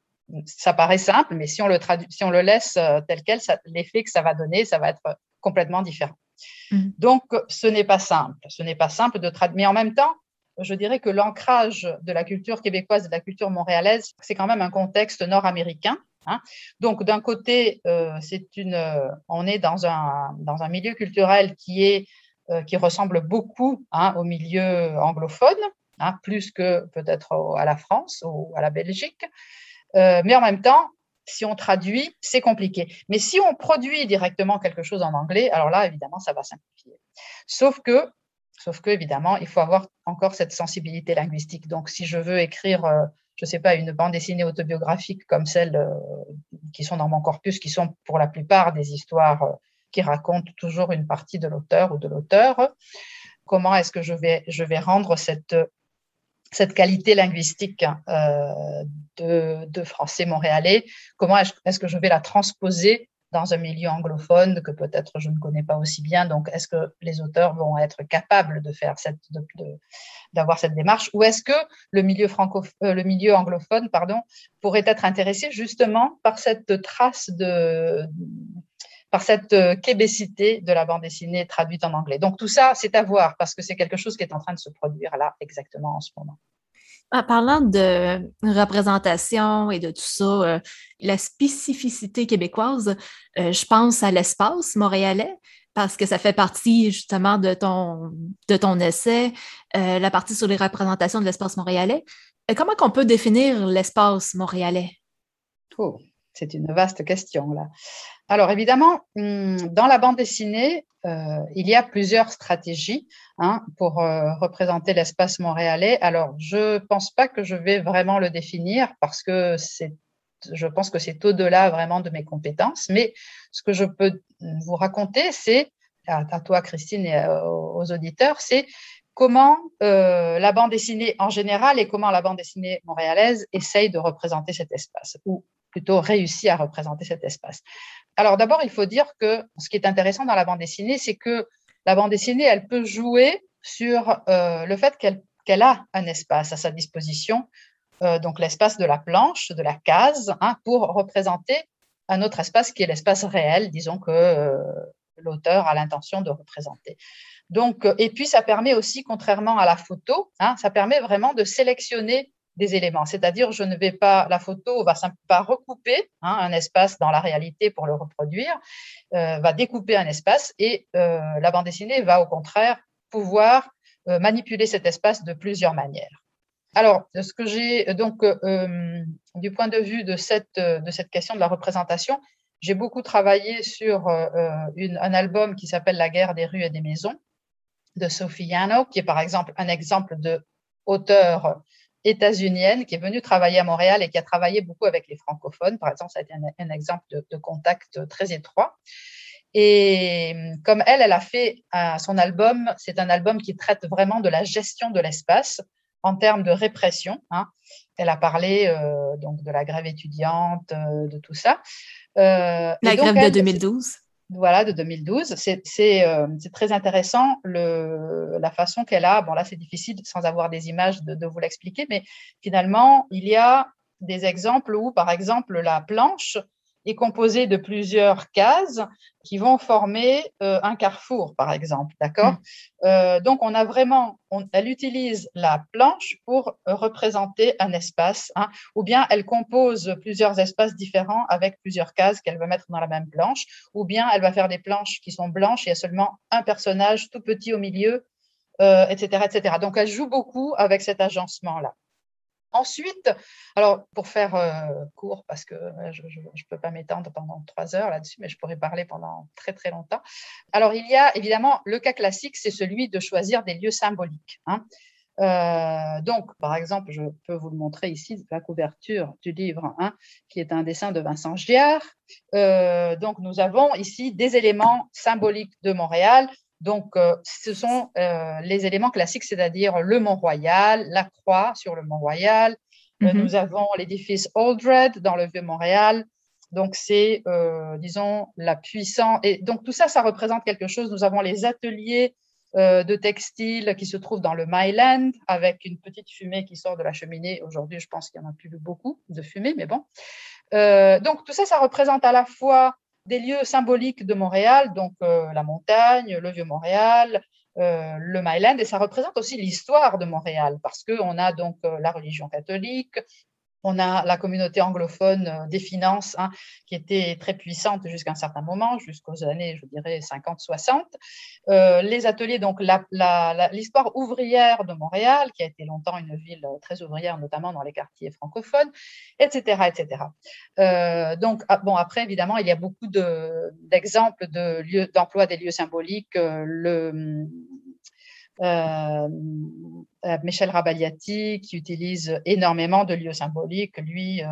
ça paraît simple, mais si on le, si on le laisse tel quel, l'effet que ça va donner, ça va être complètement différent. Mm. Donc, ce n'est pas simple. Ce n'est pas simple de traduire. Mais en même temps, je dirais que l'ancrage de la culture québécoise et de la culture montréalaise, c'est quand même un contexte nord-américain. Hein. Donc, d'un côté, euh, c'est une, euh, on est dans un, dans un milieu culturel qui, est, qui ressemble beaucoup hein, au milieu anglophone, hein, plus que peut-être à la France ou à la Belgique. Euh, mais en même temps, si on traduit, c'est compliqué. Mais si on produit directement quelque chose en anglais, alors là, évidemment, ça va simplifier. Sauf que, sauf que évidemment, il faut avoir encore cette sensibilité linguistique. Donc, si je veux écrire, euh, je ne sais pas, une bande dessinée autobiographique comme celles euh, qui sont dans mon corpus, qui sont pour la plupart des histoires qui racontent toujours une partie de l'auteur ou de l'auteur, comment est-ce que je vais rendre cette cette qualité linguistique euh, de, français montréalais, comment est-ce que je vais la transposer dans un milieu anglophone que peut-être je ne connais pas aussi bien? Donc, est-ce que les auteurs vont être capables de faire cette, d'avoir cette démarche, ou est-ce que le milieu euh, anglophone, pourrait être intéressé justement par cette trace de par cette euh, québécité de la bande dessinée traduite en anglais. Donc tout ça, c'est à voir parce que c'est quelque chose qui est en train de se produire là exactement en ce moment. En parlant de représentation et de tout ça, euh, la spécificité québécoise, euh, je pense à l'espace montréalais parce que ça fait partie justement de ton, de ton essai, la partie sur les représentations de l'espace montréalais. comment qu'on peut définir l'espace montréalais? Oh, c'est une vaste question là. Alors évidemment, hum, dans la bande dessinée, euh, il y a plusieurs stratégies hein, pour euh, représenter l'espace montréalais. Alors je ne pense pas que je vais vraiment le définir parce que je pense que c'est au-delà vraiment de mes compétences. Mais ce que je peux vous raconter, c'est à, toi Christine et euh, aux auditeurs, c'est comment la bande dessinée en général et comment la bande dessinée montréalaise essaye de représenter cet espace plutôt réussit à représenter cet espace. Alors d'abord, il faut dire que ce qui est intéressant dans la bande dessinée, c'est que la bande dessinée, elle peut jouer sur euh, le fait qu'elle a un espace à sa disposition, euh, donc l'espace de la planche, de la case, hein, pour représenter un autre espace qui est l'espace réel, disons que euh, l'auteur a l'intention de représenter. Donc, et puis ça permet aussi, contrairement à la photo, hein, ça permet vraiment de sélectionner des éléments. C'est-à-dire, je ne vais pas, la photo va pas recouper hein, un espace dans la réalité pour le reproduire, euh, va découper un espace et euh, la bande dessinée va au contraire pouvoir euh, manipuler cet espace de plusieurs manières. Alors, ce que j'ai donc du point de vue de cette, de cette question de la représentation, j'ai beaucoup travaillé sur un album qui s'appelle La guerre des rues et des maisons de Sophie Yano, qui est par exemple un exemple de auteur états-unienne qui est venue travailler à Montréal et qui a travaillé beaucoup avec les francophones. Par exemple, ça a été un, exemple de, contact très étroit. Et comme elle, elle a fait son album, c'est un album qui traite vraiment de la gestion de l'espace en termes de répression. Hein. Elle a parlé euh, donc de la grève étudiante, euh, de tout ça. Euh, la grève de 2012 voilà, de 2012. Euh, c'est très intéressant le, la façon qu'elle a. Bon, là, c'est difficile sans avoir des images de, de vous l'expliquer, mais finalement, il y a des exemples où, par exemple, la planche est composée de plusieurs cases qui vont former euh, un carrefour, par exemple. D'accord? Mm. euh, Donc, on a vraiment, elle utilise la planche pour représenter un espace, hein, ou bien elle compose plusieurs espaces différents avec plusieurs cases qu'elle va mettre dans la même planche, ou bien elle va faire des planches qui sont blanches et il y a seulement un personnage tout petit au milieu, etc., euh, etc. Donc, elle joue beaucoup avec cet agencement-là. Ensuite, alors pour faire euh, court, parce que euh, je ne peux pas m'étendre pendant trois heures là-dessus, mais je pourrais parler pendant très très longtemps. Alors il y a évidemment le cas classique, c'est celui de choisir des lieux symboliques. Hein. Euh, donc, par exemple, je peux vous le montrer ici, la couverture du livre, hein, qui est un dessin de Vincent Giard. donc, nous avons ici des éléments symboliques de Montréal. Donc, euh, ce sont euh, les éléments classiques, c'est-à-dire le Mont-Royal, la croix sur le Mont-Royal. Euh, mhm. nous avons l'édifice Aldred dans le Vieux-Montréal. Donc, c'est, disons, la puissance. Et donc, tout ça, ça représente quelque chose. Nous avons les ateliers de textiles qui se trouvent dans le Myland avec une petite fumée qui sort de la cheminée. Aujourd'hui, je pense qu'il n'y en a plus beaucoup de fumée, mais bon. donc, tout ça, ça représente à la fois des lieux symboliques de Montréal, donc euh, la montagne, le Vieux-Montréal, euh, le Myland, et ça représente aussi l'histoire de Montréal, parce qu'on a donc euh, la religion catholique, on a la communauté anglophone euh, des finances hein, qui était très puissante jusqu'à un certain moment, jusqu'aux années, je dirais, 50-60. Euh, les ateliers, donc l'histoire ouvrière de Montréal, qui a été longtemps une ville très ouvrière, notamment dans les quartiers francophones, etc. etc. Euh, donc, ah, bon, après, évidemment, il y a beaucoup d'exemples de, d'emploi des lieux symboliques. le euh, euh, Michel Rabagliati qui utilise énormément de lieux symboliques, lui, euh,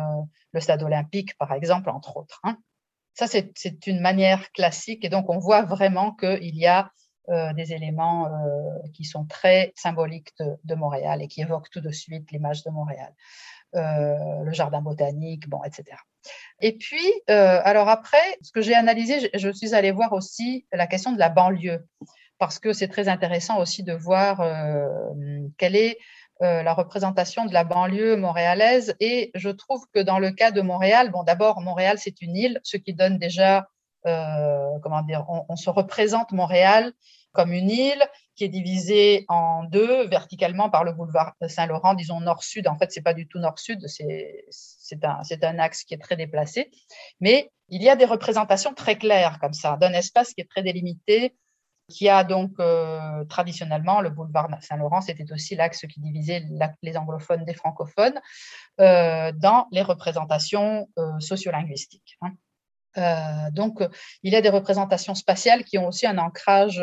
le stade olympique par exemple, entre autres. Hein. Ça, c'est une manière classique et donc on voit vraiment qu'il y a des éléments qui sont très symboliques de, Montréal et qui évoquent tout de suite l'image de Montréal. le jardin botanique, bon, etc. Et puis, alors après, ce que j'ai analysé, je, je, suis allée voir aussi la question de la banlieue parce que c'est très intéressant aussi de voir euh, quelle est euh, la représentation de la banlieue montréalaise. Et je trouve que dans le cas de Montréal, bon, d'abord, Montréal, c'est une île, ce qui donne déjà, euh, comment dire, on, se représente Montréal comme une île qui est divisée en deux verticalement par le boulevard Saint-Laurent, disons nord-sud. En fait, c'est pas du tout nord-sud, c'est un, un axe qui est très déplacé. Mais il y a des représentations très claires comme ça, d'un espace qui est très délimité, qui a donc euh, traditionnellement le boulevard Saint-Laurent, c'était aussi l'axe qui divisait les anglophones des francophones euh, dans les représentations euh, sociolinguistiques. Hein. donc, il y a des représentations spatiales qui ont aussi un ancrage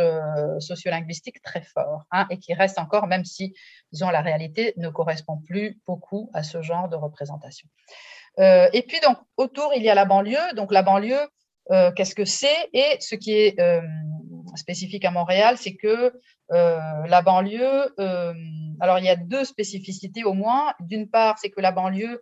sociolinguistique très fort hein, et qui restent encore, même si, disons, la réalité ne correspond plus beaucoup à ce genre de représentation. et puis, donc, autour, il y a la banlieue. Donc, la banlieue, qu'est-ce que c'est? Et ce qui est spécifique à Montréal, c'est que euh, la banlieue, euh, alors il y a deux spécificités au moins. D'une part, c'est que la banlieue,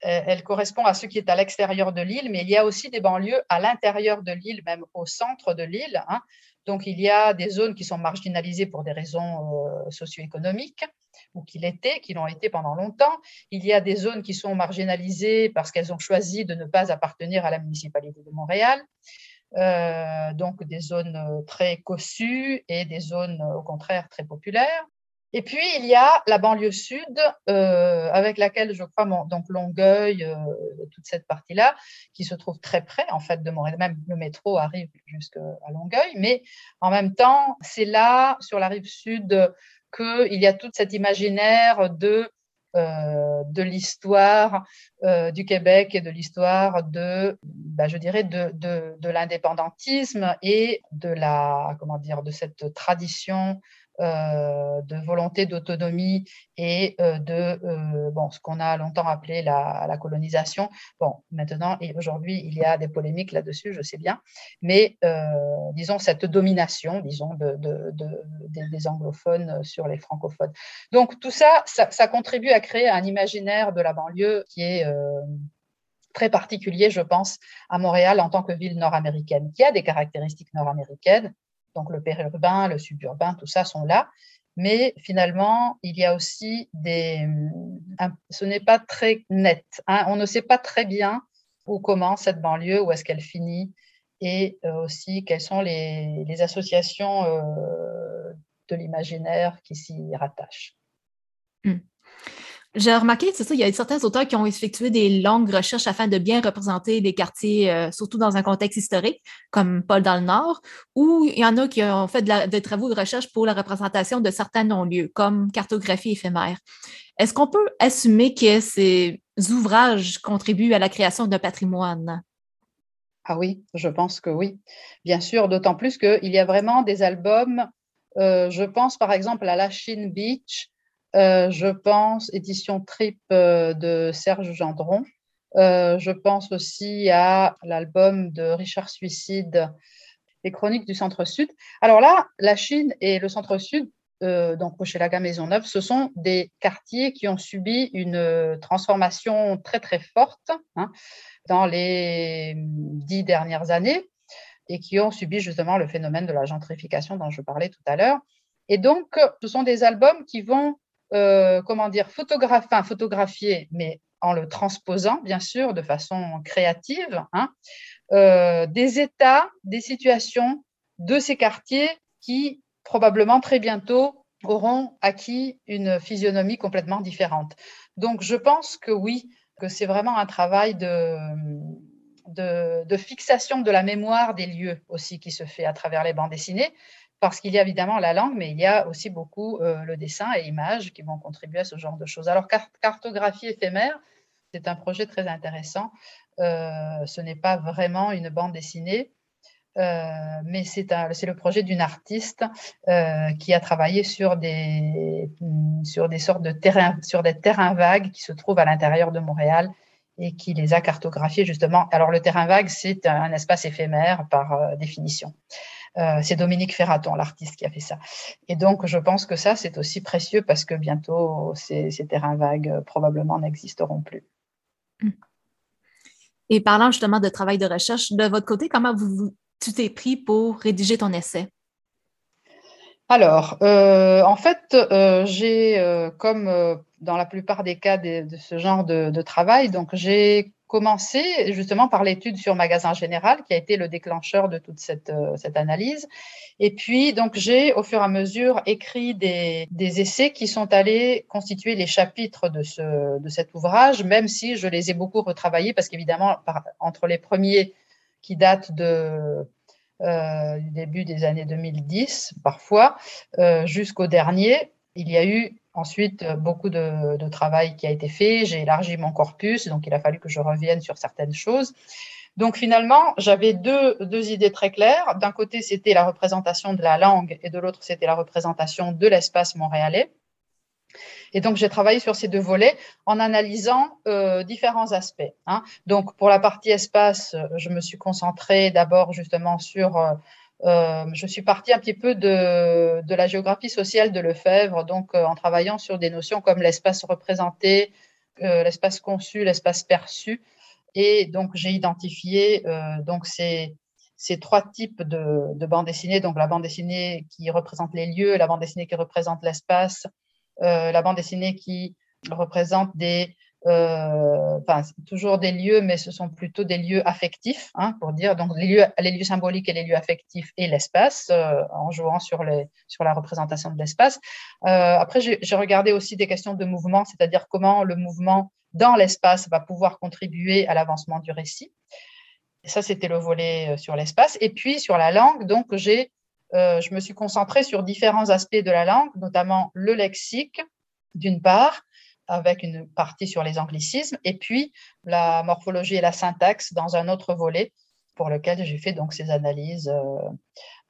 elle correspond à ce qui est à l'extérieur de l'île, mais il y a aussi des banlieues à l'intérieur de l'île, même au centre de l'île. Hein. Donc, il y a des zones qui sont marginalisées pour des raisons euh, socio-économiques, ou qui l'étaient, qui l'ont été pendant longtemps. Il y a des zones qui sont marginalisées parce qu'elles ont choisi de ne pas appartenir à la municipalité de Montréal. Euh, donc des zones euh, très cossues et des zones euh, au contraire très populaires. Et puis il y a la banlieue sud, avec laquelle je crois donc Longueuil, toute cette partie-là, qui se trouve très près en fait de Montréal. Même le métro arrive jusqu'à Longueuil, mais en même temps, c'est là sur la rive sud qu'il y a toute cet imaginaire de de l'histoire du Québec et de l'histoire de, bah, de, l'indépendantisme et de la, comment dire, de cette tradition euh, de volonté d'autonomie et euh, de euh, bon, ce qu'on a longtemps appelé la, colonisation. Bon, maintenant et aujourd'hui, il y a des polémiques là-dessus, je sais bien, mais disons cette domination, disons, de, des, anglophones sur les francophones. Donc tout ça, ça, contribue à créer un imaginaire de la banlieue qui est très particulier, je pense, à Montréal en tant que ville nord-américaine, qui a des caractéristiques nord-américaines, donc le périurbain, le suburbain, tout ça sont là. Mais finalement, il y a aussi des... Ce n'est pas très net. Hein. On ne sait pas très bien où commence cette banlieue, où est-ce qu'elle finit, et euh, aussi quelles sont les, associations euh, de l'imaginaire qui s'y rattachent. Hmm. J'ai remarqué, c'est ça, il y a certains auteurs qui ont effectué des longues recherches afin de bien représenter les quartiers, euh, surtout dans un contexte historique, comme Paul dans le Nord, ou il y en a qui ont fait des travaux de recherche pour la représentation de certains non-lieux, comme cartographie éphémère. Est-ce qu'on peut assumer que ces ouvrages contribuent à la création d'un patrimoine? Ah oui, je pense que oui. Bien sûr, d'autant plus qu'il y a vraiment des albums. Euh, je pense par exemple à La Chine Beach, euh, je pense édition Trip euh, de Serge Gendron. Euh, je pense aussi à l'album de Richard Suicide, Les Chroniques du Centre-Sud. Alors là, la Chine et le Centre-Sud, donc Maison Maisonneuve, ce sont des quartiers qui ont subi une transformation très très forte hein, dans les dix dernières années et qui ont subi justement le phénomène de la gentrification dont je parlais tout à l'heure. Et donc, ce sont des albums qui vont euh, comment dire, photographier, mais en le transposant, bien sûr, de façon créative, hein, euh, des états, des situations de ces quartiers qui, probablement très bientôt, auront acquis une physionomie complètement différente. Donc, je pense que oui, que c'est vraiment un travail de, fixation de la mémoire des lieux aussi qui se fait à travers les bandes dessinées parce qu'il y a évidemment la langue, mais il y a aussi beaucoup euh, le dessin et l'image qui vont contribuer à ce genre de choses. Alors, cartographie éphémère, c'est un projet très intéressant. Euh, ce n'est pas vraiment une bande dessinée, euh, mais c'est le projet d'une artiste qui a travaillé sur des, sur des sortes de terrains, sur des terrains vagues qui se trouvent à l'intérieur de Montréal et qui les a cartographiés justement. Alors, le terrain vague, c'est un espace éphémère par définition. Euh, c'est Dominique Ferraton, l'artiste, qui a fait ça. Et donc, je pense que ça, c'est aussi précieux parce que bientôt, ces, terrains vagues euh, probablement n'existeront plus. Hmm. Et parlant justement de travail de recherche, de votre côté, comment vous, tu t'es pris pour rédiger ton essai? Alors, euh, en fait, j'ai, comme dans la plupart des cas de, ce genre de, de travail, donc j'ai commencé justement par l'étude sur Magasin Général, qui a été le déclencheur de toute cette, euh, analyse. Et puis, donc, j'ai au fur et à mesure écrit des, des, essais qui sont allés constituer les chapitres de, ce, de cet ouvrage, même si je les ai beaucoup retravaillés, parce qu'évidemment, entre les premiers qui datent de, euh, du début des années 2010, parfois, euh, jusqu'au dernier, il y a eu Ensuite, euh, beaucoup de, travail qui a été fait. J'ai élargi mon corpus, donc il a fallu que je revienne sur certaines choses. Donc finalement, j'avais deux, idées très claires. D'un côté, c'était la représentation de la langue et de l'autre, c'était la représentation de l'espace montréalais. Et donc, j'ai travaillé sur ces deux volets en analysant euh, différents aspects. Hein. Donc, pour la partie espace, je me suis concentrée d'abord justement sur euh, euh, je suis partie un petit peu de, la géographie sociale de Lefebvre, donc euh, en travaillant sur des notions comme l'espace représenté, euh, l'espace conçu, l'espace perçu. Et donc, j'ai identifié donc ces, trois types de, de bande dessinée, donc la bande dessinée qui représente les lieux, la bande dessinée qui représente l'espace, la bande dessinée qui représente des enfin, toujours des lieux, mais ce sont plutôt des lieux affectifs, hein, pour dire, donc les lieux, les lieux symboliques et les lieux affectifs et l'espace, euh, en jouant sur, les, sur la représentation de l'espace. Euh, après, j'ai regardé aussi des questions de mouvement, c'est-à-dire comment le mouvement dans l'espace va pouvoir contribuer à l'avancement du récit. Et ça, c'était le volet sur l'espace. Et puis, sur la langue, donc, j'ai, je me suis concentrée sur différents aspects de la langue, notamment le lexique, d'une part, avec une partie sur les anglicismes, et puis la morphologie et la syntaxe dans un autre volet pour lequel j'ai fait donc ces analyses euh,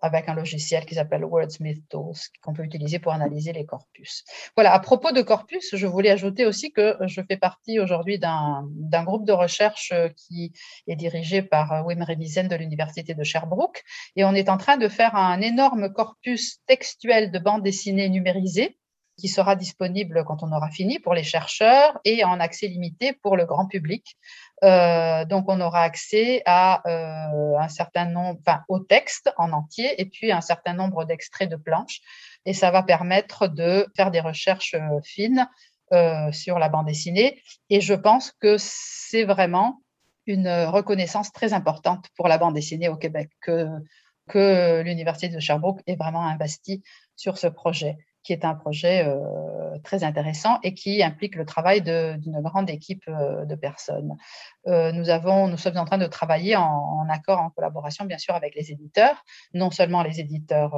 avec un logiciel qui s'appelle Wordsmith Tools, qu'on peut utiliser pour analyser les corpus. Voilà, à propos de corpus, je voulais ajouter aussi que je fais partie aujourd'hui d'un groupe de recherche qui est dirigé par Wim Remizen de l'Université de Sherbrooke, et on est en train de faire un énorme corpus textuel de bandes dessinées numérisées qui sera disponible quand on aura fini pour les chercheurs et en accès limité pour le grand public. Euh, donc, on aura accès à euh, un certain nombre, enfin, au texte en entier et puis un certain nombre d'extraits de planches. Et ça va permettre de faire des recherches euh, fines sur la bande dessinée. Et je pense que c'est vraiment une reconnaissance très importante pour la bande dessinée au Québec que, que l'Université de Sherbrooke est vraiment investie sur ce projet qui est un projet euh, très intéressant et qui implique le travail d'une grande équipe euh, de personnes. Euh, nous, sommes en train de travailler en, accord, en collaboration, bien sûr, avec les éditeurs, non seulement les éditeurs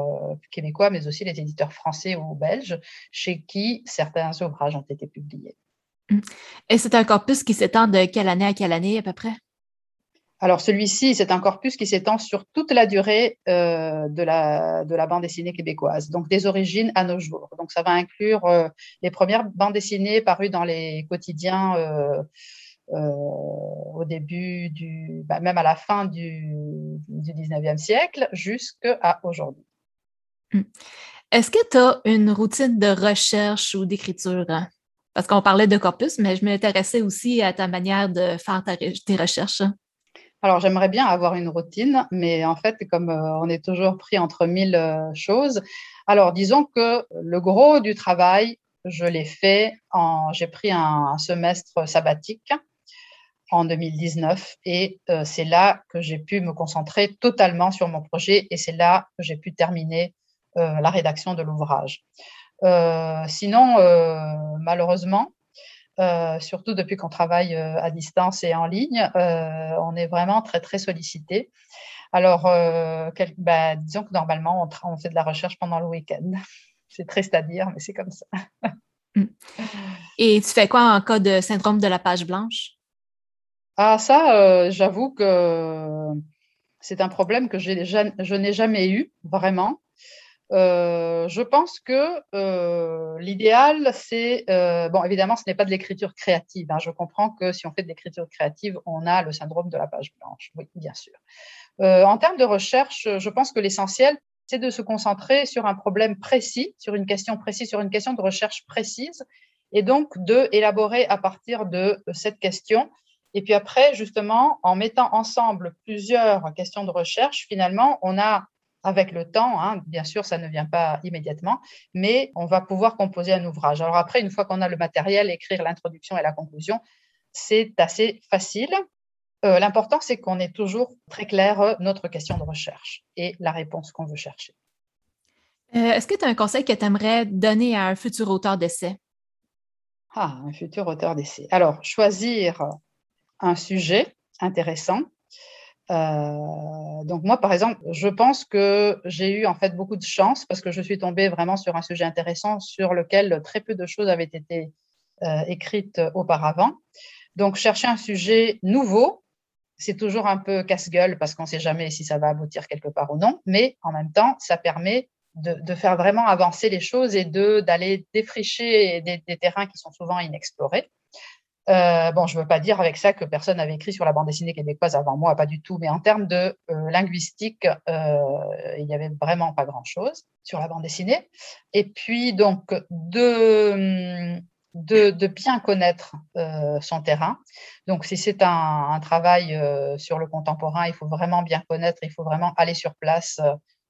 québécois, mais aussi les éditeurs français ou belges, chez qui certains ouvrages ont été publiés. Et c'est un corpus qui s'étend de quelle année à quelle année à peu près? Alors celui-ci, c'est un corpus qui s'étend sur toute la durée euh, de, la, de la bande dessinée québécoise, donc des origines à nos jours. Donc ça va inclure euh, les premières bandes dessinées parues dans les quotidiens euh, au début du, bah, même à la fin du, du 19e siècle jusqu'à aujourd'hui. Hmm. Est-ce que tu as une routine de recherche ou d'écriture? Hein? Parce qu'on parlait de corpus, mais je m'intéressais aussi à ta manière de faire tes recherches. Alors, j'aimerais bien avoir une routine, mais en fait, comme euh, on est toujours pris entre mille euh, choses, alors disons que le gros du travail, je l'ai fait en, j'ai pris un, semestre sabbatique en 2019 et euh, c'est là que j'ai pu me concentrer totalement sur mon projet et c'est là que j'ai pu terminer la rédaction de l'ouvrage. sinon, malheureusement, euh, surtout depuis qu'on travaille euh, à distance et en ligne, euh, on est vraiment très, très sollicité. Alors, bah, disons que normalement, on, fait de la recherche pendant le week-end. C'est triste à dire, mais c'est comme ça. Mm. Et tu fais quoi en cas de syndrome de la page blanche? Ah, ça, j'avoue que c'est un problème que je n'ai jamais eu, vraiment. Euh, je pense que euh, l'idéal, c'est, euh, bon, évidemment, ce n'est pas de l'écriture créative. Hein. Je comprends que si on fait de l'écriture créative, on a le syndrome de la page blanche. Oui, bien sûr. en termes de recherche, je pense que l'essentiel, c'est de se concentrer sur un problème précis, sur une question précise, sur une question de recherche précise, et donc de élaborer à partir de cette question. Et puis après, justement, en mettant ensemble plusieurs questions de recherche, finalement, on a avec le temps, hein, bien sûr, ça ne vient pas immédiatement, mais on va pouvoir composer un ouvrage. Alors après, une fois qu'on a le matériel, écrire l'introduction et la conclusion, c'est assez facile. Euh, l'important, c'est qu'on ait toujours très clair euh, notre question de recherche et la réponse qu'on veut chercher. Euh, est-ce que tu as un conseil que tu aimerais donner à un futur auteur d'essai? Ah, un futur auteur d'essai. Alors, choisir un sujet intéressant, euh, donc moi, par exemple, je pense que j'ai eu en fait beaucoup de chance parce que je suis tombée vraiment sur un sujet intéressant sur lequel très peu de choses avaient été euh, écrites auparavant. Donc chercher un sujet nouveau, c'est toujours un peu casse-gueule parce qu'on ne sait jamais si ça va aboutir quelque part ou non, mais en même temps, ça permet de, faire vraiment avancer les choses et d'aller défricher des terrains qui sont souvent inexplorés. Euh, bon, je ne veux pas dire avec ça que personne n'avait écrit sur la bande dessinée québécoise avant moi, pas du tout, mais en termes de euh, linguistique, euh, il n'y avait vraiment pas grand-chose sur la bande dessinée. Et puis, donc, de, de, bien connaître son terrain. Donc, si c'est un, travail sur le contemporain, il faut vraiment bien connaître, il faut vraiment aller sur place.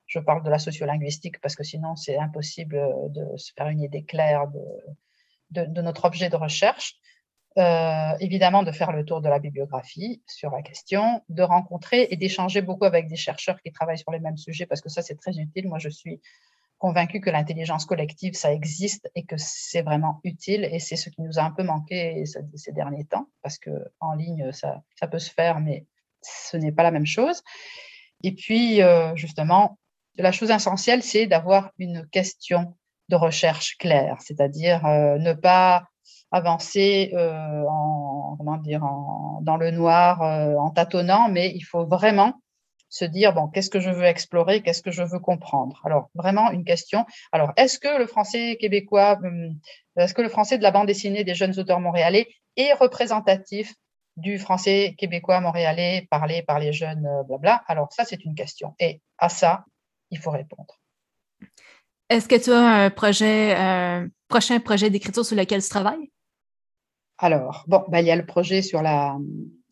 Je parle de la sociolinguistique parce que sinon, c'est impossible de se faire une idée claire de notre objet de recherche. Euh, évidemment de faire le tour de la bibliographie sur la question, de rencontrer et d'échanger beaucoup avec des chercheurs qui travaillent sur les mêmes sujets, parce que ça, c'est très utile. Moi, je suis convaincue que l'intelligence collective, ça existe et que c'est vraiment utile. Et c'est ce qui nous a un peu manqué ces derniers temps, parce qu'en ligne, ça, ça, peut se faire, mais ce n'est pas la même chose. Et puis, euh, justement, la chose essentielle, c'est d'avoir une question de recherche claire, c'est-à-dire euh, ne pas avancer en, comment dire, dans le noir, en tâtonnant, mais il faut vraiment se dire, bon, qu'est-ce que je veux explorer, qu'est-ce que je veux comprendre? Alors, vraiment une question. Alors, est-ce que le français québécois, hum, est-ce que le français de la bande dessinée des jeunes auteurs montréalais est représentatif du français québécois montréalais parlé par les jeunes, euh, blabla? Alors, ça, c'est une question. Et à ça, il faut répondre. Est-ce que tu as un projet, prochain projet d'écriture sur lequel tu travailles? Alors, bon, ben, il y a le projet sur, la,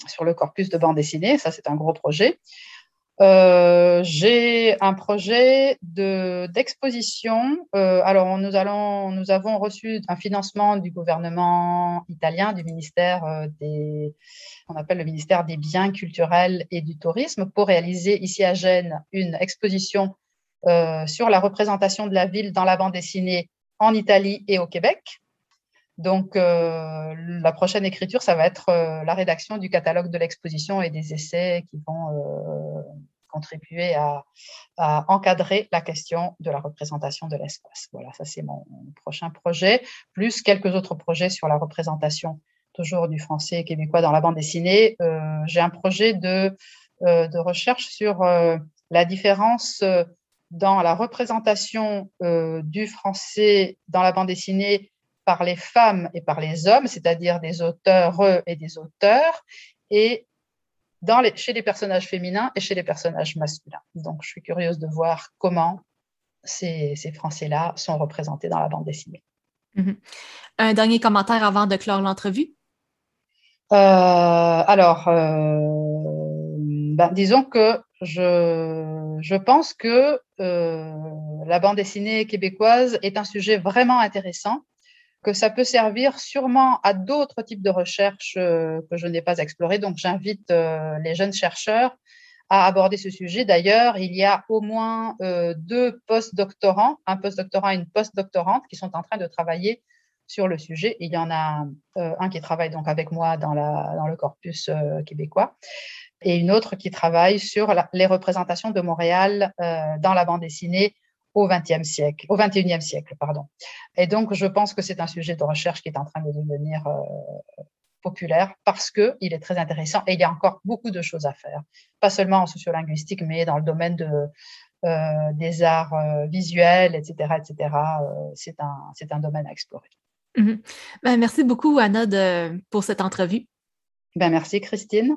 sur le corpus de bande dessinée, ça c'est un gros projet. Euh, j'ai un projet d'exposition. Euh, alors, nous, allons, nous avons reçu un financement du gouvernement italien, du ministère euh, des, on appelle le ministère des biens culturels et du tourisme, pour réaliser ici à Gênes une exposition sur la représentation de la ville dans la bande dessinée en Italie et au Québec. Donc, la prochaine écriture, ça va être la rédaction du catalogue de l'exposition et des essais qui vont contribuer à, encadrer la question de la représentation de l'espace. Voilà, ça c'est mon prochain projet, plus quelques autres projets sur la représentation toujours du français québécois dans la bande dessinée. Euh, j'ai un projet de, euh, recherche sur euh, la différence dans la représentation du français dans la bande dessinée par les femmes et par les hommes, c'est-à-dire des auteurs et des auteurs, et chez les personnages féminins et chez les personnages masculins. Donc, je suis curieuse de voir comment ces, Français-là sont représentés dans la bande dessinée. Mm-hmm. Un dernier commentaire avant de clore l'entrevue? Euh, alors, euh, ben, disons que je, je pense que euh, la bande dessinée québécoise est un sujet vraiment intéressant que ça peut servir sûrement à d'autres types de recherches euh, que je n'ai pas explorées. Donc, j'invite euh, les jeunes chercheurs à aborder ce sujet. D'ailleurs, il y a au moins euh, deux post-doctorants, un post-doctorant et une post-doctorante, qui sont en train de travailler sur le sujet. Il y en a un qui travaille donc avec moi dans, la, dans le corpus québécois et une autre qui travaille sur les représentations de Montréal dans la bande dessinée au XXe siècle, au XXIe siècle, pardon. Et donc, je pense que c'est un sujet de recherche qui est en train de devenir euh, populaire parce qu'il est très intéressant et il y a encore beaucoup de choses à faire, pas seulement en sociolinguistique, mais dans le domaine de, euh, des arts euh, visuels, etc. etc. c'est un, un domaine à explorer. Mm-hmm. Ben, merci beaucoup, Anna, de, pour cette entrevue. Ben, merci, Christine.